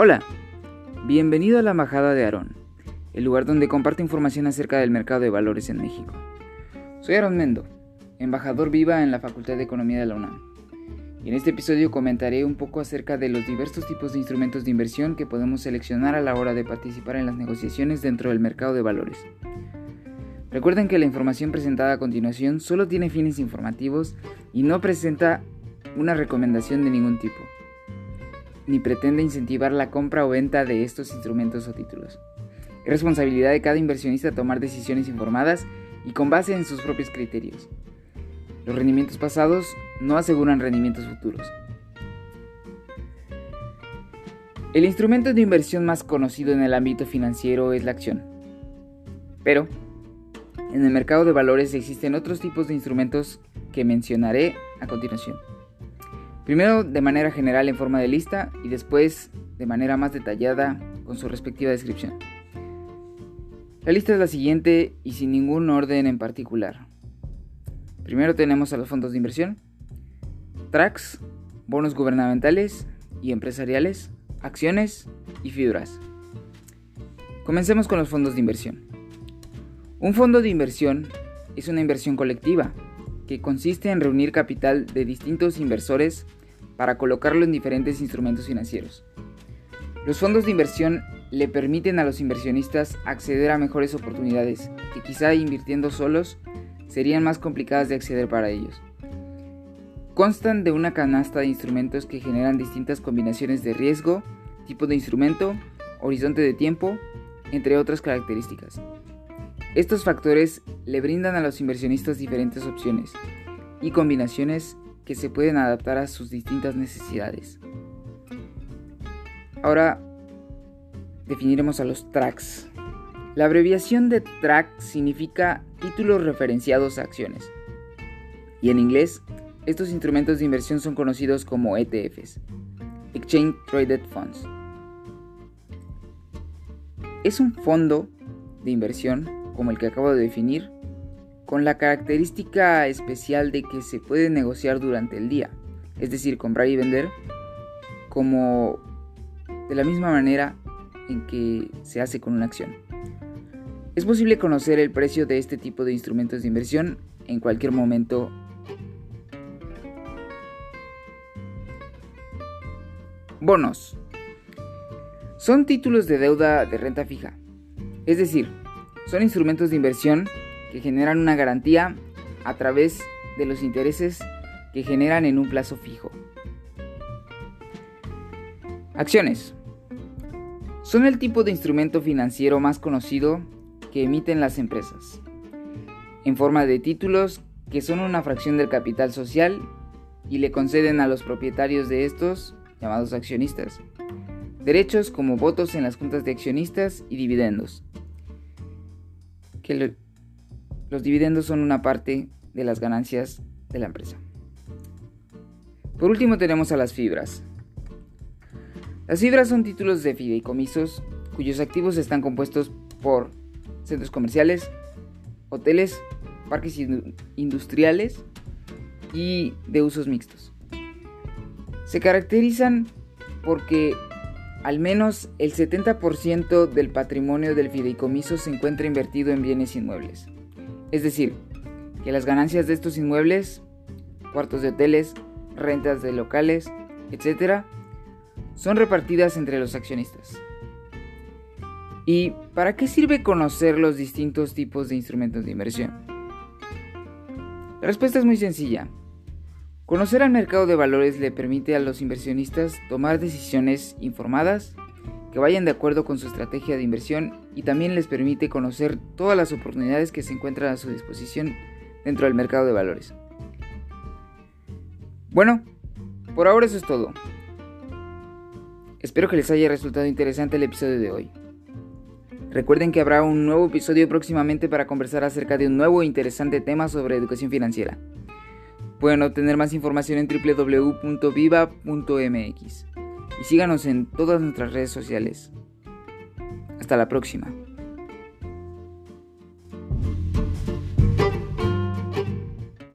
Hola, bienvenido a la Embajada de Aarón, el lugar donde comparto información acerca del mercado de valores en México. Soy Aarón Mendo, embajador viva en la Facultad de Economía de la UNAM. Y en este episodio comentaré un poco acerca de los diversos tipos de instrumentos de inversión que podemos seleccionar a la hora de participar en las negociaciones dentro del mercado de valores. Recuerden que la información presentada a continuación solo tiene fines informativos y no presenta una recomendación de ningún tipo, ni pretende incentivar la compra o venta de estos instrumentos o títulos. Es responsabilidad de cada inversionista tomar decisiones informadas y con base en sus propios criterios. Los rendimientos pasados no aseguran rendimientos futuros. El instrumento de inversión más conocido en el ámbito financiero es la acción. Pero, en el mercado de valores existen otros tipos de instrumentos que mencionaré a continuación. Primero de manera general en forma de lista y después de manera más detallada con su respectiva descripción. La lista es la siguiente y sin ningún orden en particular. Primero tenemos a los fondos de inversión, tracks, bonos gubernamentales y empresariales, acciones y fibras. Comencemos con los fondos de inversión. Un fondo de inversión es una inversión colectiva que consiste en reunir capital de distintos inversores para colocarlo en diferentes instrumentos financieros. Los fondos de inversión le permiten a los inversionistas acceder a mejores oportunidades que quizá invirtiendo solos serían más complicadas de acceder para ellos. Constan de una canasta de instrumentos que generan distintas combinaciones de riesgo, tipo de instrumento, horizonte de tiempo, entre otras características. Estos factores le brindan a los inversionistas diferentes opciones y combinaciones que se pueden adaptar a sus distintas necesidades. Ahora definiremos a los tracks. La abreviación de track significa títulos referenciados a acciones. Y en inglés, estos instrumentos de inversión son conocidos como ETFs, Exchange Traded Funds. Es un fondo de inversión como el que acabo de definir, con la característica especial de que se puede negociar durante el día, es decir, comprar y vender, como de la misma manera en que se hace con una acción. Es posible conocer el precio de este tipo de instrumentos de inversión en cualquier momento. Bonos. Son títulos de deuda de renta fija, es decir, son instrumentos de inversión que generan una garantía a través de los intereses que generan en un plazo fijo. Acciones. Son el tipo de instrumento financiero más conocido que emiten las empresas, en forma de títulos que son una fracción del capital social y le conceden a los propietarios de estos, llamados accionistas, derechos como votos en las juntas de accionistas y dividendos que los dividendos son una parte de las ganancias de la empresa. Por último tenemos a las fibras. Las fibras son títulos de fideicomisos cuyos activos están compuestos por centros comerciales, hoteles, parques industriales y de usos mixtos. Se caracterizan porque al menos el 70% del patrimonio del fideicomiso se encuentra invertido en bienes inmuebles. Es decir, que las ganancias de estos inmuebles, cuartos de hoteles, rentas de locales, etc., son repartidas entre los accionistas. ¿Y para qué sirve conocer los distintos tipos de instrumentos de inversión? La respuesta es muy sencilla. Conocer al mercado de valores le permite a los inversionistas tomar decisiones informadas que vayan de acuerdo con su estrategia de inversión y también les permite conocer todas las oportunidades que se encuentran a su disposición dentro del mercado de valores. Bueno, por ahora eso es todo. Espero que les haya resultado interesante el episodio de hoy. Recuerden que habrá un nuevo episodio próximamente para conversar acerca de un nuevo e interesante tema sobre educación financiera. Pueden obtener más información en www.viva.mx y síganos en todas nuestras redes sociales. Hasta la próxima.